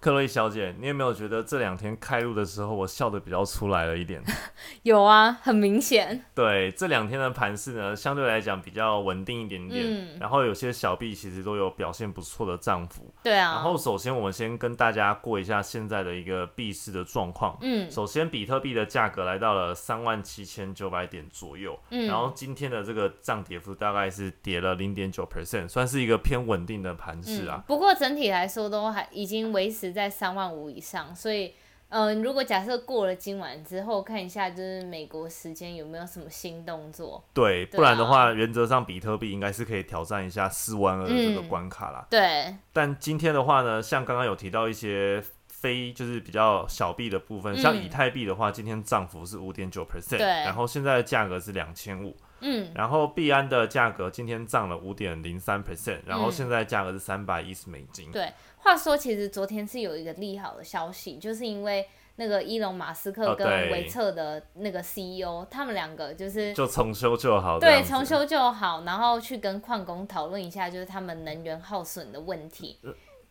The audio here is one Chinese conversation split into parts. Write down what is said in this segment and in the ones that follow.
克洛伊小姐，你有没有觉得这两天开录的时候，我笑的比较出来了一点？有啊，很明显。对，这两天的盘势呢，相对来讲比较稳定一点点。嗯。然后有些小币其实都有表现不错的涨幅。对啊。然后首先我们先跟大家过一下现在的一个币市的状况。嗯。首先，比特币的价格来到了三万七千九百点左右。嗯。然后今天的这个涨跌幅大概是跌了零点九 percent，算是一个偏稳定的盘势啊。不过整体来说都还已经维持在三万五以上，所以。嗯，如果假设过了今晚之后，看一下就是美国时间有没有什么新动作？对，不然的话，原则上比特币应该是可以挑战一下四万二这个关卡啦。对。但今天的话呢，像刚刚有提到一些非就是比较小币的部分，像以太币的话，今天涨幅是五点九 percent，对。然后现在的价格是两千五，嗯。然后币安的价格今天涨了五点零三 percent，然后现在价格是三百一十美金。对。话说，其实昨天是有一个利好的消息，就是因为那个伊隆马斯克跟维策的那个 CEO，他们两个就是就重修就好，对，重修就好，然后去跟矿工讨论一下，就是他们能源耗损的问题。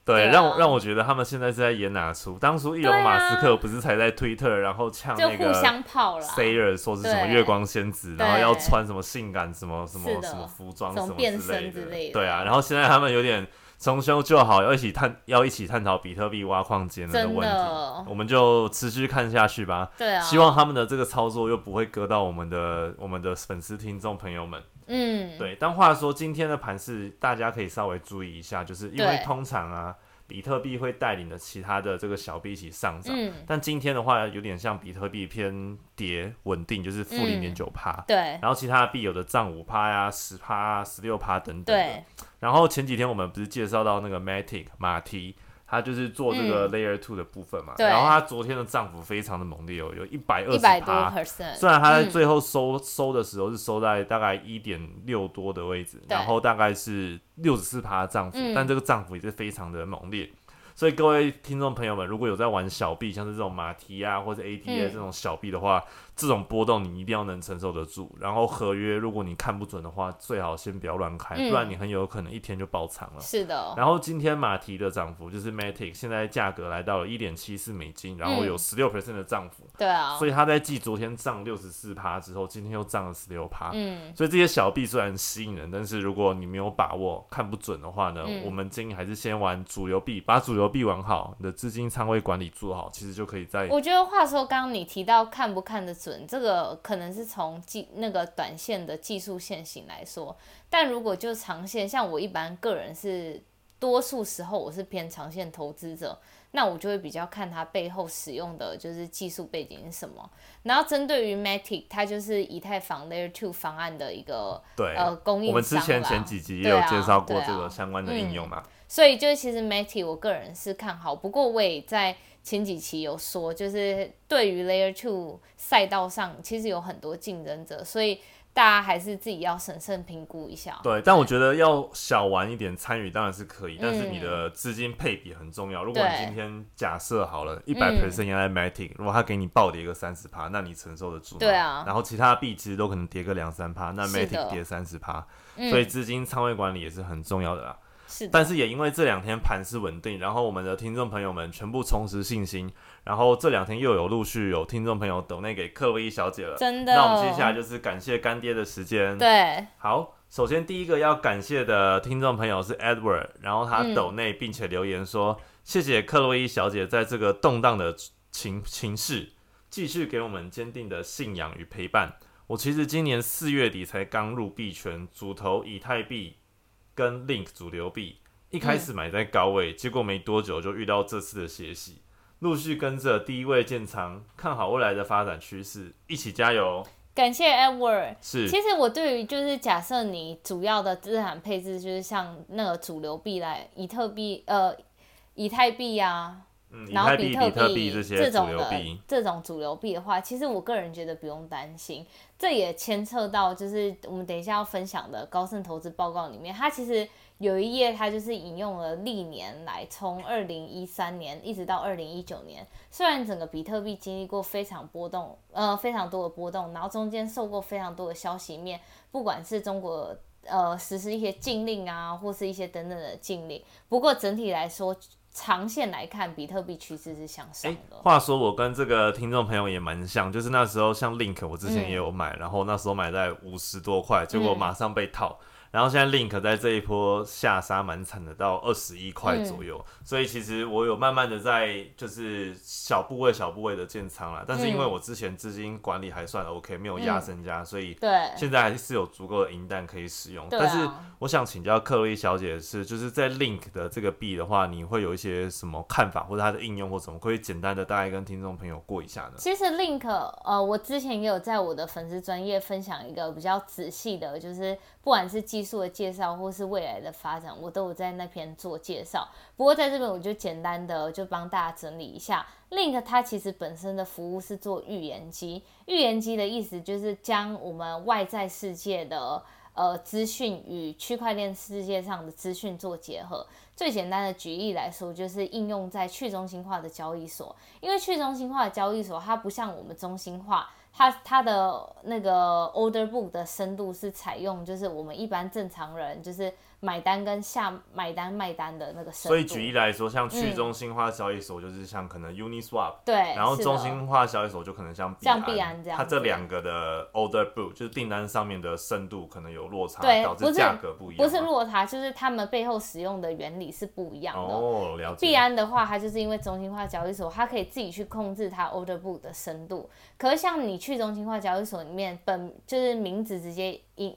对，让我让我觉得他们现在是在演哪出？当初伊隆马斯克不是才在推特，然后呛那个 Sayer 说是什么月光仙子，然后要穿什么性感什么什么什么服装什么之类的，对啊，然后现在他们有点。重修就好，要一起探，要一起探讨比特币挖矿节能的问题，我们就持续看下去吧。对啊，希望他们的这个操作又不会割到我们的我们的粉丝听众朋友们。嗯，对。但话说，今天的盘是大家可以稍微注意一下，就是因为通常啊，比特币会带领着其他的这个小币一起上涨，但今天的话有点像比特币偏跌稳定，就是负零点九趴。对。然后其他的币有的涨五趴呀、十趴啊、十六趴等等。对。然后前几天我们不是介绍到那个 Matic 马蹄，它就是做这个 Layer Two 的部分嘛。然后他昨天的涨幅非常的猛烈哦，有一百二十趴。虽然他在最后收收的时候是收在大概一点六多的位置，然后大概是六十四趴的涨幅，但这个涨幅也是非常的猛烈。所以各位听众朋友们，如果有在玩小币，像是这种马蹄啊或者 ATA 这种小币的话，这种波动你一定要能承受得住。然后合约如果你看不准的话，最好先不要乱开，不然你很有可能一天就爆仓了。是的。然后今天马蹄的涨幅就是 Matic，现在价格来到了一点七四美金，然后有十六 percent 的涨幅。对啊。所以它在继昨天涨六十四趴之后，今天又涨了十六趴。嗯。所以这些小币虽然吸引人，但是如果你没有把握、看不准的话呢，我们建议还是先玩主流币，把主流币玩好。你的资金仓位管理做好，其实就可以在。我觉得话说，刚刚你提到看不看得准，这个可能是从技那个短线的技术线型来说，但如果就长线，像我一般个人是多数时候我是偏长线投资者，那我就会比较看它背后使用的就是技术背景是什么。然后针对于 Matic，它就是以太坊 Layer Two 方案的一个对呃供应商我们之前前几集也有介绍过这个相关的应用嘛。所以就是其实 Matic 我个人是看好，不过我也在前几期有说，就是对于 Layer Two 赛道上其实有很多竞争者，所以大家还是自己要审慎评估一下。对，但我觉得要小玩一点参与当然是可以，但是你的资金配比很重要。如果你今天假设好了一百 percent 用在 Matty，如果他给你暴跌个三十趴，那你承受得住？对啊。然后其他币其实都可能跌个两三趴，那 Matic 跌三十趴，所以资金仓位管理也是很重要的啦。但是也因为这两天盘势稳定，然后我们的听众朋友们全部重拾信心，然后这两天又有陆续有听众朋友抖内给克洛伊小姐了，真的。那我们接下来就是感谢干爹的时间。对，好，首先第一个要感谢的听众朋友是 Edward，然后他抖内并且留言说，谢谢克洛伊小姐在这个动荡的情情势，继续给我们坚定的信仰与陪伴。我其实今年四月底才刚入币圈，主投以太币。跟 Link 主流币一开始买在高位，结果没多久就遇到这次的血洗，陆续跟着第一位建仓，看好未来的发展趋势，一起加油！感谢 Edward。是，其实我对于就是假设你主要的资产配置就是像那个主流币来，以特币、呃，以太币啊，然后比特币这种的这种主流币的话，其实我个人觉得不用担心。这也牵扯到就是我们等一下要分享的高盛投资报告里面，它其实有一页它就是引用了历年来从二零一三年一直到二零一九年，虽然整个比特币经历过非常波动，呃非常多的波动，然后中间受过非常多的消息面，不管是中国呃实施一些禁令啊，或是一些等等的禁令，不过整体来说。长线来看，比特币趋势是向上的。话说，我跟这个听众朋友也蛮像，就是那时候像 Link，我之前也有买，然后那时候买在五十多块，结果马上被套。然后现在 Link 在这一波下杀蛮惨的，到二十一块左右，所以其实我有慢慢的在就是小部位小部位的建仓了，但是因为我之前资金管理还算 OK，没有压身家，所以对。现在还是有足够的银弹可以使用。但是我想请教克洛伊小姐的是，就是在 Link 的这个币的话，你会有一些什么看法，或者它的应用或什么，可以简单的大概跟听众朋友过一下呢？其实 Link 呃，我之前也有在我的粉丝专业分享一个比较仔细的，就是不管是技术的介绍，或是未来的发展，我都有在那篇做介绍。不过在这边，我就简单的就帮大家整理一下。Link 它其实本身的服务是做预言机，预言机的意思就是将我们外在世界的呃资讯与区块链世界上的资讯做结合。最简单的举例来说，就是应用在去中心化的交易所，因为去中心化的交易所它不像我们中心化。它它的那个 order book 的深度是采用，就是我们一般正常人就是。买单跟下买单卖单的那个深度，所以举例来说，像去中心化交易所就是像可能 Uniswap，对，然后中心化交易所就可能像像币安这样，它这两个的 order book 就是订单上面的深度可能有落差，导致价格不一样。不是落差，就是他们背后使用的原理是不一样的。哦，了解。币安的话，它就是因为中心化交易所，它可以自己去控制它 order book 的深度。可是像你去中心化交易所里面，本就是名字直接一。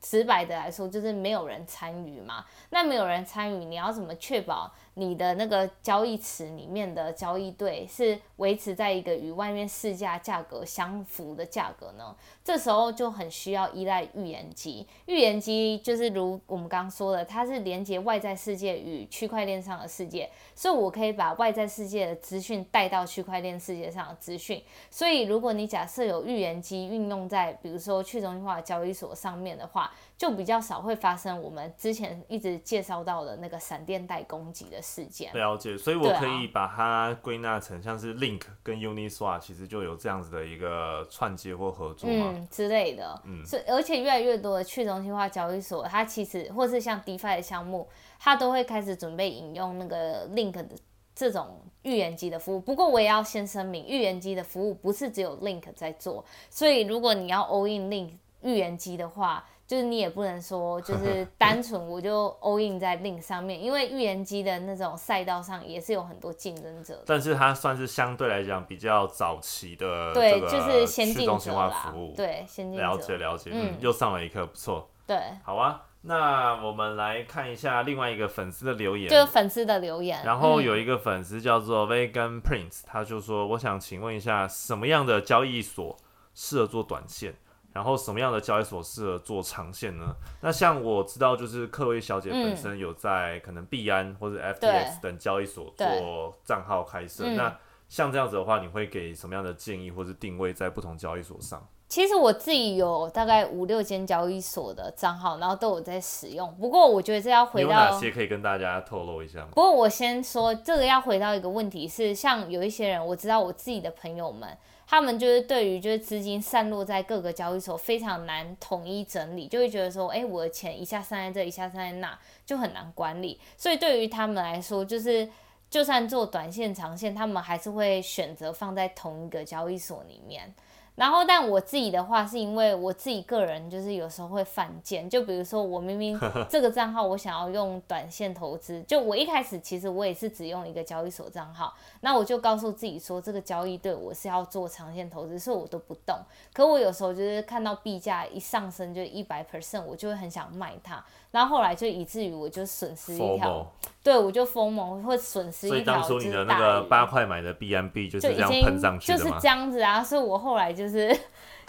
直白的来说，就是没有人参与嘛。那没有人参与，你要怎么确保？你的那个交易池里面的交易对是维持在一个与外面市价价格相符的价格呢？这时候就很需要依赖预言机。预言机就是如我们刚刚说的，它是连接外在世界与区块链上的世界，所以我可以把外在世界的资讯带到区块链世界上的资讯。所以如果你假设有预言机运用在比如说去中心化交易所上面的话，就比较少会发生我们之前一直介绍到的那个闪电带攻击的事件。了解，所以我可以把它归纳成像是 Link 跟 Uniswap 其实就有这样子的一个串接或合作嘛之类的。嗯，是而且越来越多的去中心化交易所，它其实或是像 DeFi 的项目，它都会开始准备引用那个 Link 的这种预言机的服务。不过我也要先声明，预言机的服务不是只有 Link 在做，所以如果你要 all in Link 预言机的话。就是你也不能说，就是单纯我就 all in 在 link 上面，因为预言机的那种赛道上也是有很多竞争者。但是它算是相对来讲比较早期的，对，就是先进者啦。对，先进了解了解，嗯，又上了一课，不错。对，好啊，那我们来看一下另外一个粉丝的留言，就是粉丝的留言。然后有一个粉丝叫做 Vegan Prince，他就说：“我想请问一下，什么样的交易所适合做短线？”然后什么样的交易所适合做长线呢？那像我知道，就是克薇小姐本身有在可能币安或者 FTX 等交易所做账号开设。那像这样子的话，你会给什么样的建议或者定位在不同交易所上？其实我自己有大概五六间交易所的账号，然后都有在使用。不过我觉得这要回到有哪些可以跟大家透露一下吗？不过我先说这个要回到一个问题是，像有一些人，我知道我自己的朋友们。他们就是对于就是资金散落在各个交易所非常难统一整理，就会觉得说，哎，我的钱一下散在这，一下散在那，就很难管理。所以对于他们来说，就是就算做短线、长线，他们还是会选择放在同一个交易所里面。然后，但我自己的话，是因为我自己个人就是有时候会犯贱，就比如说我明明 这个账号我想要用短线投资，就我一开始其实我也是只用一个交易所账号，那我就告诉自己说这个交易对我是要做长线投资，所以我都不动。可我有时候就是看到币价一上升就一百 percent，我就会很想卖它。然后后来就以至于我就损失一条，对我就疯猛会损失一条。所以当初你的那个八块买的 B M B 就是这样喷上去的就是这样子啊，所以我后来就是就是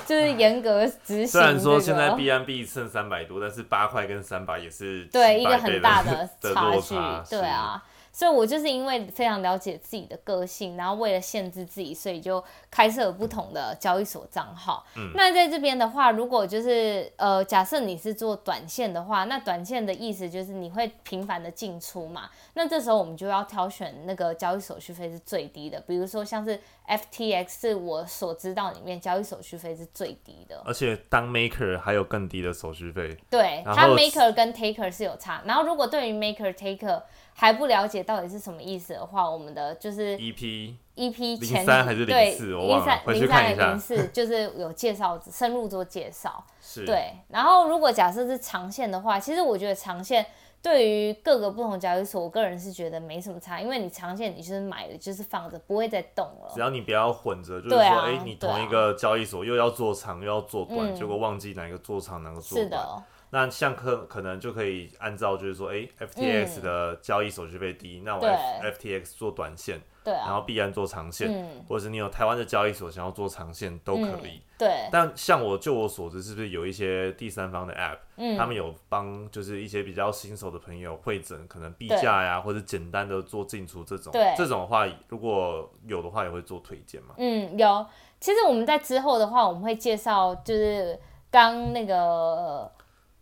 就是严格执行。虽然说现在 B M B 剩三百多，但是八块跟三百也是对一个很大的 差距，对啊。所以我就是因为非常了解自己的个性，然后为了限制自己，所以就开设了不同的交易所账号。嗯，那在这边的话，如果就是呃，假设你是做短线的话，那短线的意思就是你会频繁的进出嘛。那这时候我们就要挑选那个交易手续费是最低的，比如说像是 FTX 是我所知道里面交易手续费是最低的，而且当 Maker 还有更低的手续费。对，它 Maker 跟 Taker 是有差。然后如果对于 Maker Taker 还不了解到底是什么意思的话，我们的就是 EP EP 前三还是零四，我忘了，回去看一下。零四就是有介绍，深入做介绍。是。对，然后如果假设是长线的话，其实我觉得长线对于各个不同交易所，我个人是觉得没什么差，因为你长线你就是买的，就是放着，不会再动了。只要你不要混着，就是说，哎，你同一个交易所又要做长又要做短，结果忘记哪个做长哪个做短。那像可可能就可以按照就是说，哎，FTX 的交易手续费低，那我 FTX 做短线，对，然后必然做长线，或者是你有台湾的交易所想要做长线都可以，对。但像我就我所知，是不是有一些第三方的 App，他们有帮就是一些比较新手的朋友会诊可能币价呀，或者简单的做进出这种，这种的话如果有的话也会做推荐嘛。嗯，有。其实我们在之后的话，我们会介绍就是刚那个。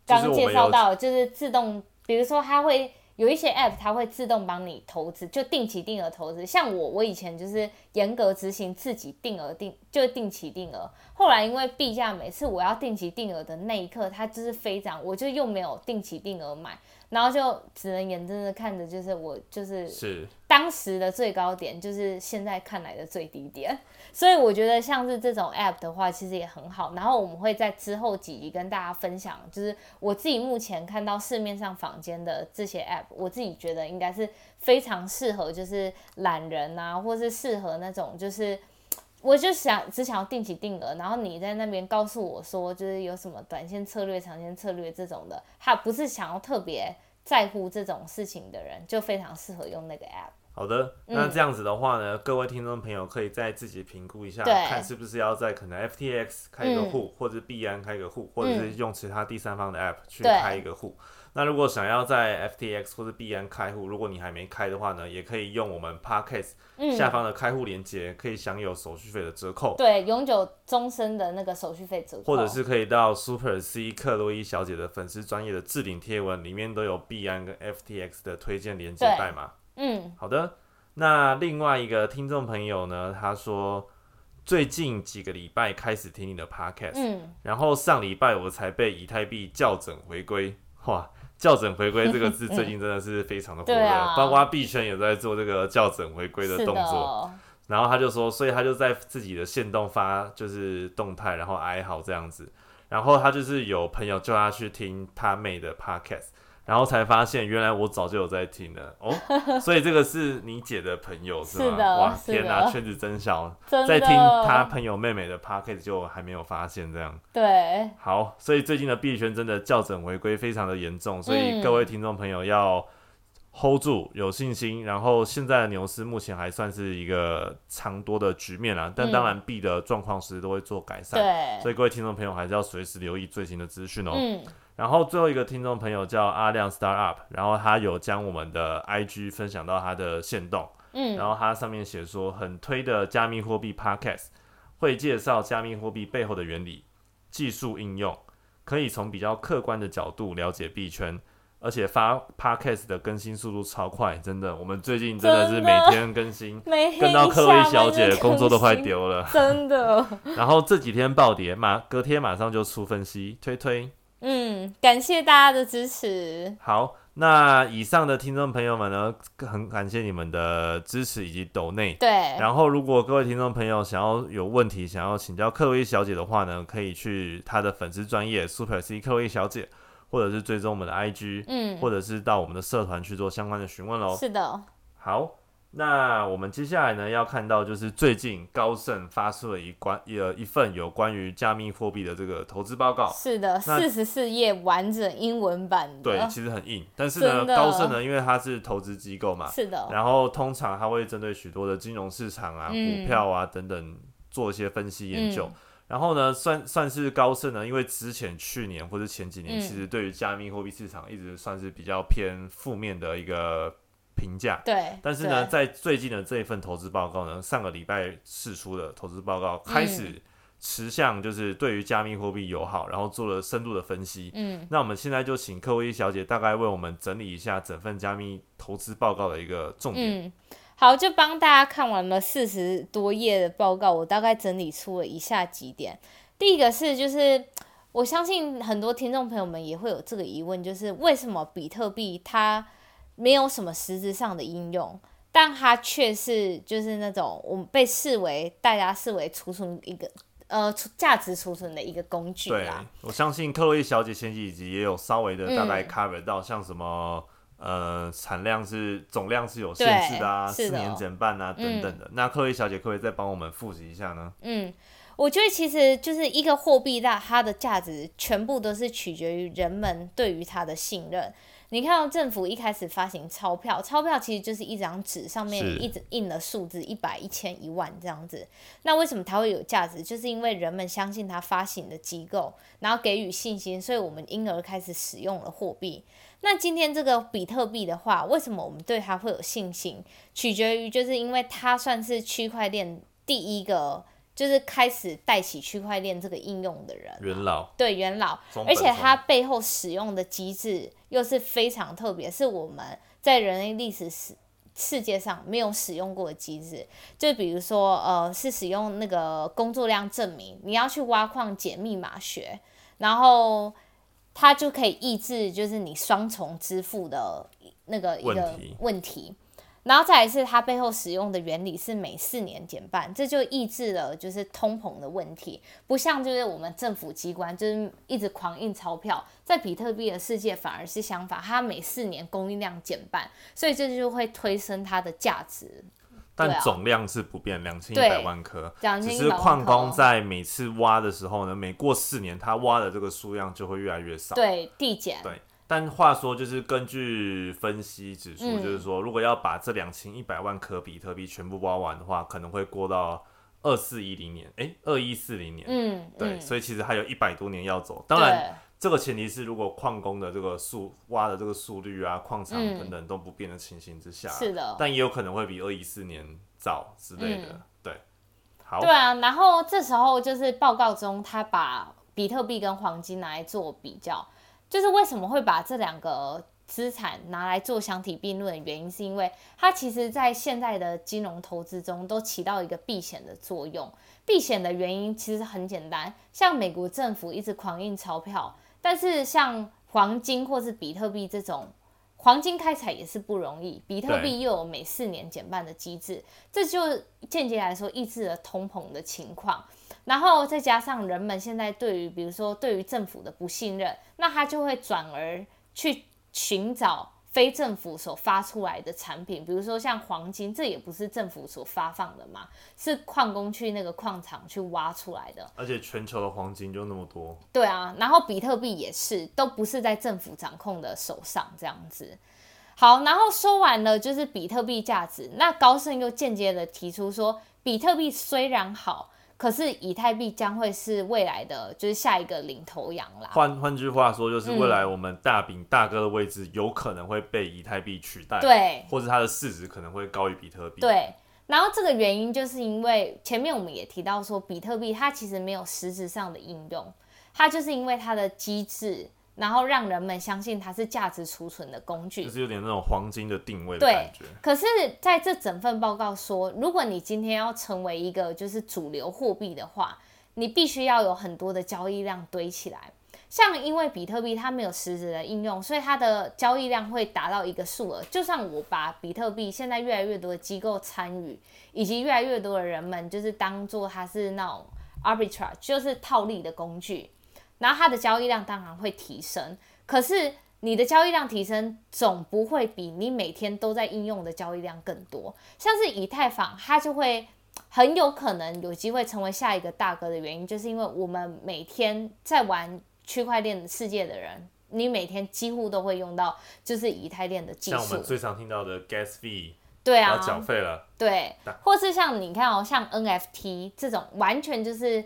刚介绍到就是自动，比如说它会有一些 app，它会自动帮你投资，就定期定额投资。像我，我以前就是严格执行自己定额定，就定期定额。后来因为币价每次我要定期定额的那一刻，它就是飞涨，我就又没有定期定额买。然后就只能眼睁睁看着，就是我就是是当时的最高点，就是现在看来的最低点。所以我觉得像是这种 app 的话，其实也很好。然后我们会在之后几集跟大家分享，就是我自己目前看到市面上坊间的这些 app，我自己觉得应该是非常适合，就是懒人啊，或是适合那种就是。我就想只想要定期定额，然后你在那边告诉我说，就是有什么短线策略、长线策略这种的，他不是想要特别在乎这种事情的人，就非常适合用那个 app。好的，那这样子的话呢，各位听众朋友可以再自己评估一下，看是不是要在可能 FTX 开一个户，或者币安开个户，或者是用其他第三方的 app 去开一个户。那如果想要在 FTX 或者币安开户，如果你还没开的话呢，也可以用我们 Parkes 下方的开户链接，可以享有手续费的折扣。对，永久终身的那个手续费折扣。或者是可以到 Super C 克洛伊小姐的粉丝专业的置顶贴文里面都有币安跟 FTX 的推荐链接代码。嗯，好的。那另外一个听众朋友呢，他说最近几个礼拜开始听你的 Podcast，嗯，然后上礼拜我才被以太币校准回归，哇。校准回归这个字 最近真的是非常的火热，包括币圈也在做这个校准回归的动作。然后他就说，所以他就在自己的线动发就是动态，然后哀嚎这样子。然后他就是有朋友叫他去听他妹的 podcast。然后才发现，原来我早就有在听了哦，所以这个是你姐的朋友是吗？哇，天哪，圈子真小，在听他朋友妹妹的 p o c a s t 就还没有发现这样。对，好，所以最近的币圈真的校准回归非常的严重，所以各位听众朋友要 hold 住，有信心。然后现在的牛市目前还算是一个长多的局面啦，但当然币的状况时都会做改善，对，所以各位听众朋友还是要随时留意最新的资讯哦。然后最后一个听众朋友叫阿亮 Star Up，然后他有将我们的 IG 分享到他的线动，嗯，然后他上面写说很推的加密货币 Podcast，会介绍加密货币背后的原理、技术应用，可以从比较客观的角度了解币圈，而且发 Podcast 的更新速度超快，真的，我们最近真的是每天更新，跟到克薇小姐工作都快丢了，真的。然后这几天暴跌，马隔天马上就出分析，推推。嗯，感谢大家的支持。好，那以上的听众朋友们呢，很感谢你们的支持以及抖内。对。然后，如果各位听众朋友想要有问题，想要请教克洛伊小姐的话呢，可以去她的粉丝专业 Super C 克洛伊小姐，或者是追踪我们的 IG，嗯，或者是到我们的社团去做相关的询问喽。是的。好。那我们接下来呢，要看到就是最近高盛发出了一关呃一份有关于加密货币的这个投资报告。是的，四十四页完整英文版的。对，其实很硬，但是呢，高盛呢，因为它是投资机构嘛，是的。然后通常它会针对许多的金融市场啊、股票啊等等做一些分析研究。然后呢，算算是高盛呢，因为之前去年或者前几年，其实对于加密货币市场一直算是比较偏负面的一个。评价。对。但是呢，在最近的这一份投资报告呢，上个礼拜释出的投资报告开始持向就是对于加密货币友好，然后做了深度的分析。嗯。那我们现在就请克威小姐大概为我们整理一下整份加密投资报告的一个重点。嗯。好，就帮大家看完了四十多页的报告，我大概整理出了以下几点。第一个是，就是我相信很多听众朋友们也会有这个疑问，就是为什么比特币它没有什么实质上的应用，但它却是就是那种我们被视为大家视为储存一个呃价值储存的一个工具啦。我相信克洛伊小姐前几集也有稍微的大概 cover 到，像什么。呃，产量是总量是有限制的啊，四年减半啊等等的。那克洛伊小姐可不可以再帮我们复习一下呢？嗯，我觉得其实就是一个货币，它它的价值全部都是取决于人们对于它的信任。你看到政府一开始发行钞票，钞票其实就是一张纸上面一直印了数字一百、一千、一万这样子。那为什么它会有价值？就是因为人们相信它发行的机构，然后给予信心，所以我们因而开始使用了货币。那今天这个比特币的话，为什么我们对它会有信心？取决于就是因为它算是区块链第一个，就是开始带起区块链这个应用的人。元老。对元老，而且它背后使用的机制又是非常特别，是我们在人类历史世世界上没有使用过的机制。就比如说，呃，是使用那个工作量证明，你要去挖矿解密码学，然后。它就可以抑制，就是你双重支付的那个一个问题，然后再来是它背后使用的原理是每四年减半，这就抑制了就是通膨的问题，不像就是我们政府机关就是一直狂印钞票，在比特币的世界反而是相反，它每四年供应量减半，所以这就会推升它的价值。但总量是不变，两千一百万颗。只是矿工在每次挖的时候呢，每过四年，他挖的这个数量就会越来越少。对，递减。对，但话说，就是根据分析指出，就是说，如果要把这两千一百万颗比特币全部挖完的话，可能会过到二四一零年，哎，二一四零年。嗯，对，所以其实还有一百多年要走。当然。这个前提是，如果矿工的这个速挖的这个速率啊，矿场等等都不变的情形之下，是的，但也有可能会比二一四年早之类的，对，好，对啊，然后这时候就是报告中他把比特币跟黄金拿来做比较，就是为什么会把这两个资产拿来做相提并论的原因，是因为它其实在现在的金融投资中都起到一个避险的作用。避险的原因其实很简单，像美国政府一直狂印钞票。但是像黄金或是比特币这种，黄金开采也是不容易，比特币又有每四年减半的机制，这就间接来说抑制了通膨的情况。然后再加上人们现在对于，比如说对于政府的不信任，那他就会转而去寻找。非政府所发出来的产品，比如说像黄金，这也不是政府所发放的嘛，是矿工去那个矿场去挖出来的。而且全球的黄金就那么多。对啊，然后比特币也是，都不是在政府掌控的手上这样子。好，然后说完了就是比特币价值，那高盛又间接的提出说，比特币虽然好。可是以太币将会是未来的，就是下一个领头羊啦。换换句话说，就是未来我们大饼大哥的位置有可能会被以太币取代，对，或者它的市值可能会高于比特币。对，然后这个原因就是因为前面我们也提到说，比特币它其实没有实质上的应用，它就是因为它的机制。然后让人们相信它是价值储存的工具，就是有点那种黄金的定位的感觉。可是在这整份报告说，如果你今天要成为一个就是主流货币的话，你必须要有很多的交易量堆起来。像因为比特币它没有实质的应用，所以它的交易量会达到一个数额。就算我把比特币现在越来越多的机构参与，以及越来越多的人们就是当做它是那种 arbitrage，就是套利的工具。然后它的交易量当然会提升，可是你的交易量提升总不会比你每天都在应用的交易量更多。像是以太坊，它就会很有可能有机会成为下一个大哥的原因，就是因为我们每天在玩区块链世界的人，你每天几乎都会用到就是以太链的技术。像我们最常听到的 gas fee，对啊，要缴费了。对，或是像你看哦，像 NFT 这种，完全就是。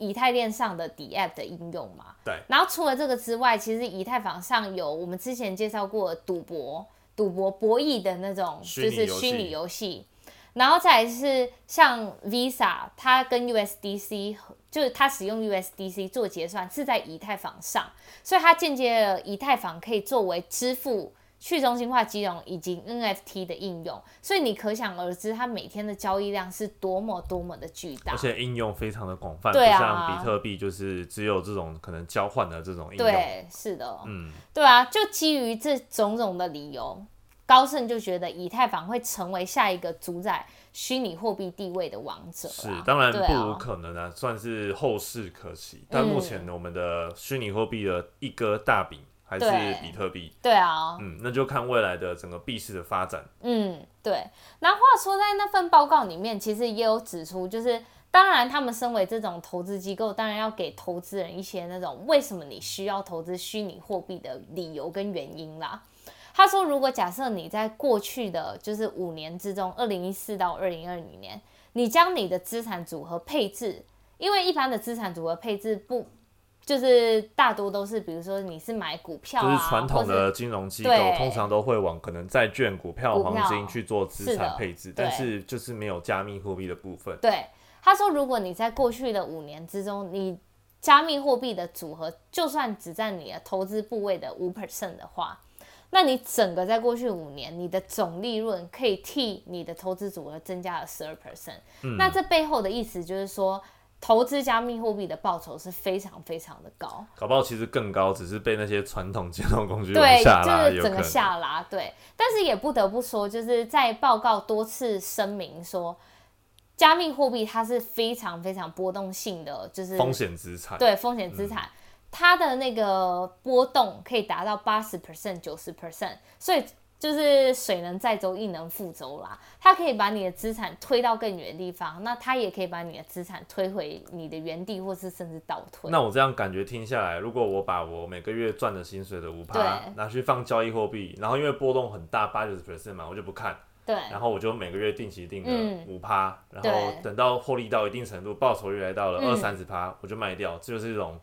以太链上的 d App 的应用嘛，对。然后除了这个之外，其实以太坊上有我们之前介绍过赌博、赌博博弈的那种，就是虚拟游戏。然后再来是像 Visa，它跟 USDC 就是它使用 USDC 做结算是在以太坊上，所以它间接了以太坊可以作为支付。去中心化金融以及 NFT 的应用，所以你可想而知，它每天的交易量是多么多么的巨大，而且应用非常的广泛，不像比特币就是只有这种可能交换的这种应用。对，是的，嗯，对啊，就基于这种种的理由，高盛就觉得以太坊会成为下一个主宰虚拟货币地位的王者。是，当然不无可能啊，算是后世可期。但目前我们的虚拟货币的一哥大饼。还是比特币，对啊，嗯，那就看未来的整个币市的发展。嗯，对。那话说，在那份报告里面，其实也有指出，就是当然，他们身为这种投资机构，当然要给投资人一些那种为什么你需要投资虚拟货币的理由跟原因啦。他说，如果假设你在过去的就是五年之中，二零一四到二零二零年，你将你的资产组合配置，因为一般的资产组合配置不。就是大多都是，比如说你是买股票，就是传统的金融机构通常都会往可能债券、股票、黄金去做资产配置，但是就是没有加密货币的部分。对，他说，如果你在过去的五年之中，你加密货币的组合就算只占你的投资部位的五 percent 的话，那你整个在过去五年，你的总利润可以替你的投资组合增加了十二 percent。那这背后的意思就是说。投资加密货币的报酬是非常非常的高，搞不好其实更高，只是被那些传统金融工具对，就是整个下拉。对，但是也不得不说，就是在报告多次声明说，加密货币它是非常非常波动性的，就是风险资产。对，风险资产，它的那个波动可以达到八十 percent、九十 percent，所以。就是水能载舟，亦能覆舟啦。它可以把你的资产推到更远的地方，那它也可以把你的资产推回你的原地，或是甚至倒退。那我这样感觉听下来，如果我把我每个月赚的薪水的五趴拿去放交易货币，然后因为波动很大，八九十 percent 嘛，我就不看。对。然后我就每个月定期定额五趴，然后等到获利到一定程度，报酬率来到了二三十趴，我就卖掉，这就是一种。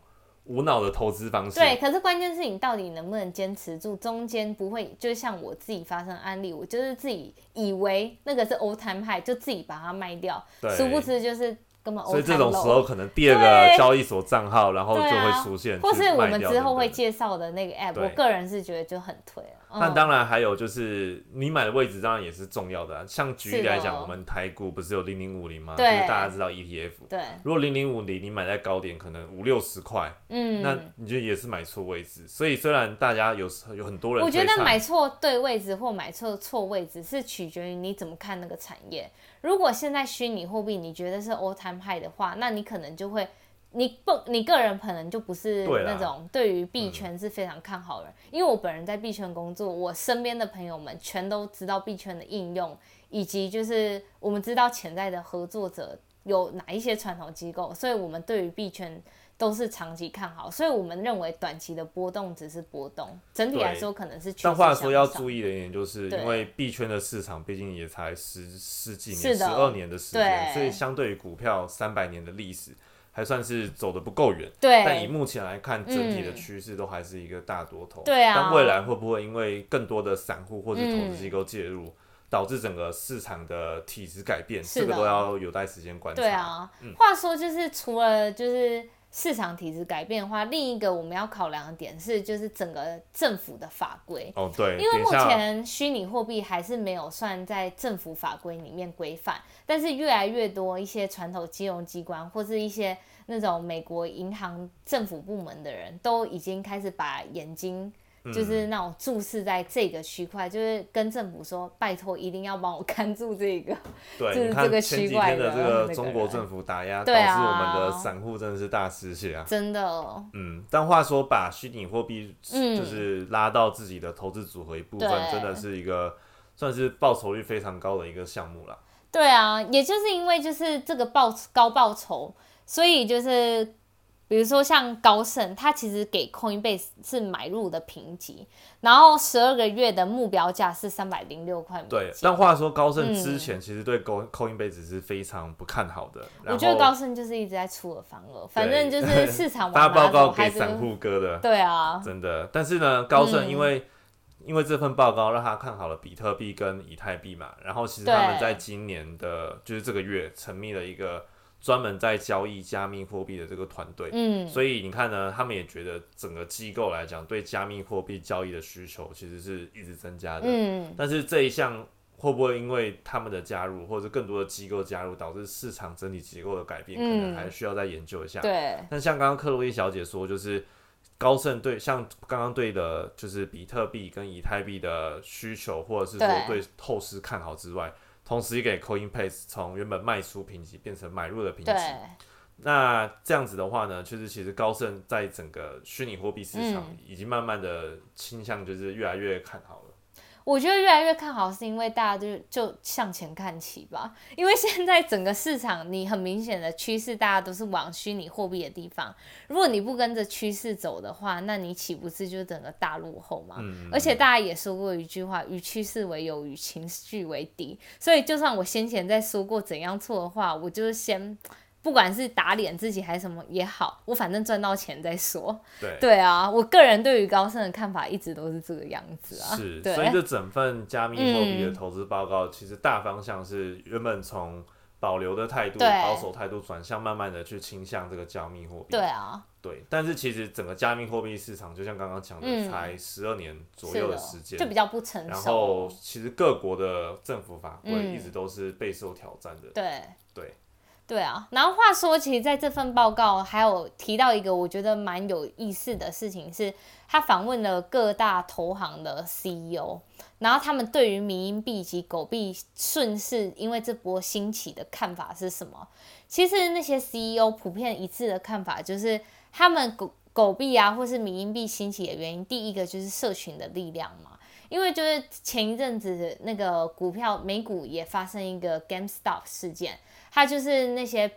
无脑的投资方式。对，可是关键是你到底能不能坚持住，中间不会，就像我自己发生案例，我就是自己以为那个是 old time high，就自己把它卖掉，殊不知就是。所以这种时候，可能第二个交易所账号，然后就会出现，或是我们之后会介绍的那个 app，我个人是觉得就很推了。那当然还有就是你买的位置当然也是重要的。像举例来讲，我们台股不是有零零五零吗？就是大家知道 ETF。对。如果零零五零你买在高点，可能五六十块，嗯，那你就也是买错位置。所以虽然大家有时有很多人，我觉得买错对位置或买错错位置是取决于你怎么看那个产业。如果现在虚拟货币你觉得是 all time high 的话，那你可能就会，你不，你个人可能就不是那种对于币圈是非常看好的人。因为我本人在币圈工作，我身边的朋友们全都知道币圈的应用，以及就是我们知道潜在的合作者有哪一些传统机构，所以我们对于币圈。都是长期看好，所以我们认为短期的波动只是波动，整体来说可能是。但话说要注意的一点，就是因为币圈的市场毕竟也才十十几年、十二年的时间，所以相对于股票三百年的历史，还算是走的不够远。对。但以目前来看，整体的趋势都还是一个大多头。对啊。但未来会不会因为更多的散户或者投资机构介入，导致整个市场的体质改变？这个都要有待时间观察。对啊。话说就是除了就是。市场体制改变的话，另一个我们要考量的点是，就是整个政府的法规。哦，对，因为目前虚拟货币还是没有算在政府法规里面规范，但是越来越多一些传统金融机关或是一些那种美国银行政府部门的人都已经开始把眼睛。就是那种注视在这个区块，就是跟政府说，拜托一定要帮我看住这个，就是这个区块的这个中国政府打压，导致我们的散户真的是大失血啊！真的。嗯，但话说，把虚拟货币就是拉到自己的投资组合一部分，真的是一个算是报酬率非常高的一个项目了。对啊，也就是因为就是这个报高报酬，所以就是。比如说像高盛，它其实给 Coinbase 是买入的评级，然后十二个月的目标价是三百零六块。对，但话说高盛之前其实对 Coinbase 是非常不看好的。我觉得高盛就是一直在出尔反尔，反正就是 市场发报告给散户哥的。对啊，真的。但是呢，高盛因为因为这份报告让他看好了比特币跟以太币嘛，然后其实他们在今年的就是这个月成立了一个专门在交易加密货币的这个团队，嗯，所以你看呢，他们也觉得整个机构来讲对加密货币交易的需求其实是一直增加的，嗯，但是这一项。会不会因为他们的加入，或者更多的机构加入，导致市场整体结构的改变？可能还需要再研究一下。对。但像刚刚克洛伊小姐说，就是高盛对像刚刚对的，就是比特币跟以太币的需求，或者是说对后市看好之外，同时也给 Coinbase 从原本卖出评级变成买入的评级。那这样子的话呢，就是其实高盛在整个虚拟货币市场已经慢慢的倾向，就是越来越看好了。我觉得越来越看好，是因为大家就就向前看齐吧。因为现在整个市场，你很明显的趋势，大家都是往虚拟货币的地方。如果你不跟着趋势走的话，那你岂不是就整个大落后吗？而且大家也说过一句话：与趋势为友，与情绪为敌。所以，就算我先前在说过怎样错的话，我就是先。不管是打脸自己还是什么也好，我反正赚到钱再说。对对啊，我个人对于高盛的看法一直都是这个样子啊。是，所以这整份加密货币的投资报告，其实大方向是原本从保留的态度、保守态度转向，慢慢的去倾向这个加密货币。对啊，对。但是其实整个加密货币市场，就像刚刚讲的，才十二年左右的时间，就比较不成熟。然后其实各国的政府法规一直都是备受挑战的。对对。对啊，然后话说，其实在这份报告还有提到一个我觉得蛮有意思的事情，是他访问了各大投行的 CEO，然后他们对于民营币及狗币顺势因为这波兴起的看法是什么？其实那些 CEO 普遍一致的看法就是，他们狗狗币啊，或是民营币兴起的原因，第一个就是社群的力量嘛。因为就是前一阵子那个股票美股也发生一个 GameStop 事件，它就是那些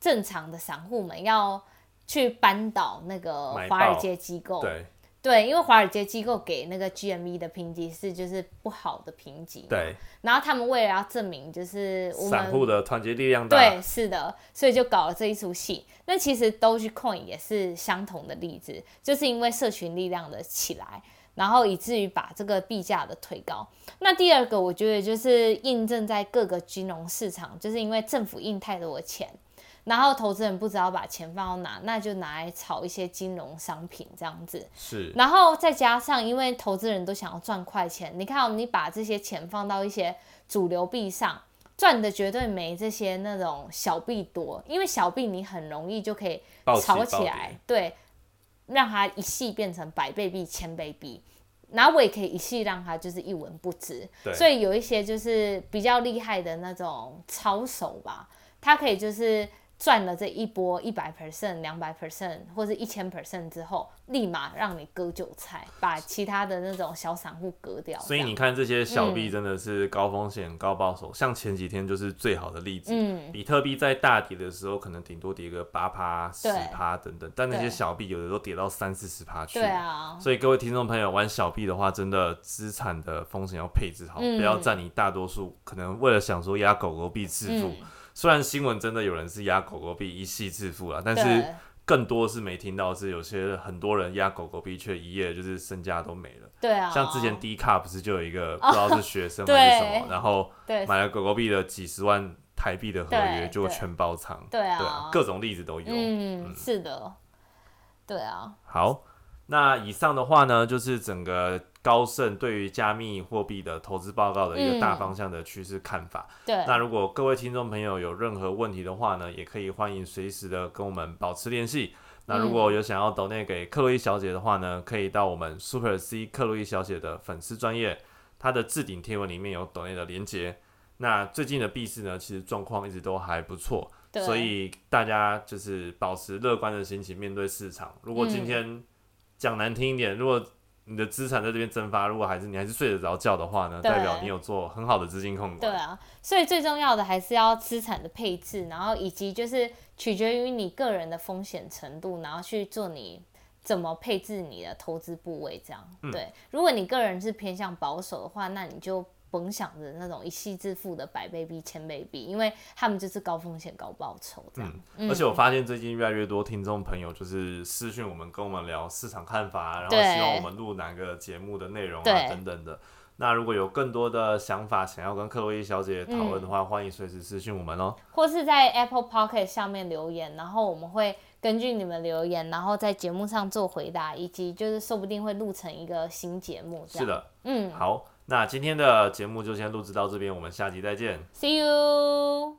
正常的散户们要去扳倒那个华尔街机构，对。对，因为华尔街机构给那个 GME 的评级是就是不好的评级，对，然后他们为了要证明就是散户的团结力量大，对，是的，所以就搞了这一出戏。那其实 Dogecoin 也是相同的例子，就是因为社群力量的起来。然后以至于把这个币价的推高。那第二个，我觉得就是印证在各个金融市场，就是因为政府印太多的钱，然后投资人不知道把钱放到哪，那就拿来炒一些金融商品这样子。是。然后再加上，因为投资人都想要赚快钱，你看，你把这些钱放到一些主流币上，赚的绝对没这些那种小币多，因为小币你很容易就可以炒起来。对。让它一系变成百倍币、千倍币，然后我也可以一系让它就是一文不值。所以有一些就是比较厉害的那种操手吧，他可以就是。赚了这一波一百 percent、两百 percent 或者一千 percent 之后，立马让你割韭菜，把其他的那种小散户割掉。所以你看这些小币真的是高风险高报酬，像前几天就是最好的例子。嗯，比特币在大跌的时候，可能顶多跌个八趴、十趴等等，但那些小币有的都跌到三四十趴去。对啊。所以各位听众朋友玩小币的话，真的资产的风险要配置好，不要占你大多数。可能为了想说压狗狗币致富。虽然新闻真的有人是压狗狗币一夕致富了，但是更多是没听到是有些很多人压狗狗币却一夜就是身家都没了。对啊，像之前 D 卡不是就有一个不知道是学生还是什么，然后买了狗狗币的几十万台币的合约就全包仓。对。啊，各种例子都有。嗯，是的，对啊。好，那以上的话呢，就是整个。高盛对于加密货币的投资报告的一个大方向的趋势看法。对，那如果各位听众朋友有任何问题的话呢，也可以欢迎随时的跟我们保持联系。那如果有想要 donate 给克洛伊小姐的话呢，可以到我们 Super C 克洛伊小姐的粉丝专业，它的置顶贴文里面有 donate 的连接。那最近的币市呢，其实状况一直都还不错，所以大家就是保持乐观的心情面对市场。如果今天讲难听一点，如果你的资产在这边蒸发，如果还是你还是睡得着觉的话呢，代表你有做很好的资金控管。对啊，所以最重要的还是要资产的配置，然后以及就是取决于你个人的风险程度，然后去做你怎么配置你的投资部位这样。对，如果你个人是偏向保守的话，那你就甭想着那种一夕致富的百倍币、千倍币，因为他们就是高风险高报酬这样。嗯，而且我发现最近越来越多听众朋友就是私讯我们，跟我们聊市场看法，然后希望我们录哪个节目的内容啊等等的。那如果有更多的想法想要跟克洛伊小姐讨论的话，欢迎随时私信我们哦，或是在 Apple Pocket 下面留言，然后我们会根据你们留言，然后在节目上做回答，以及就是说不定会录成一个新节目。是的，嗯，好，那今天的节目就先录制到这边，我们下集再见，See you。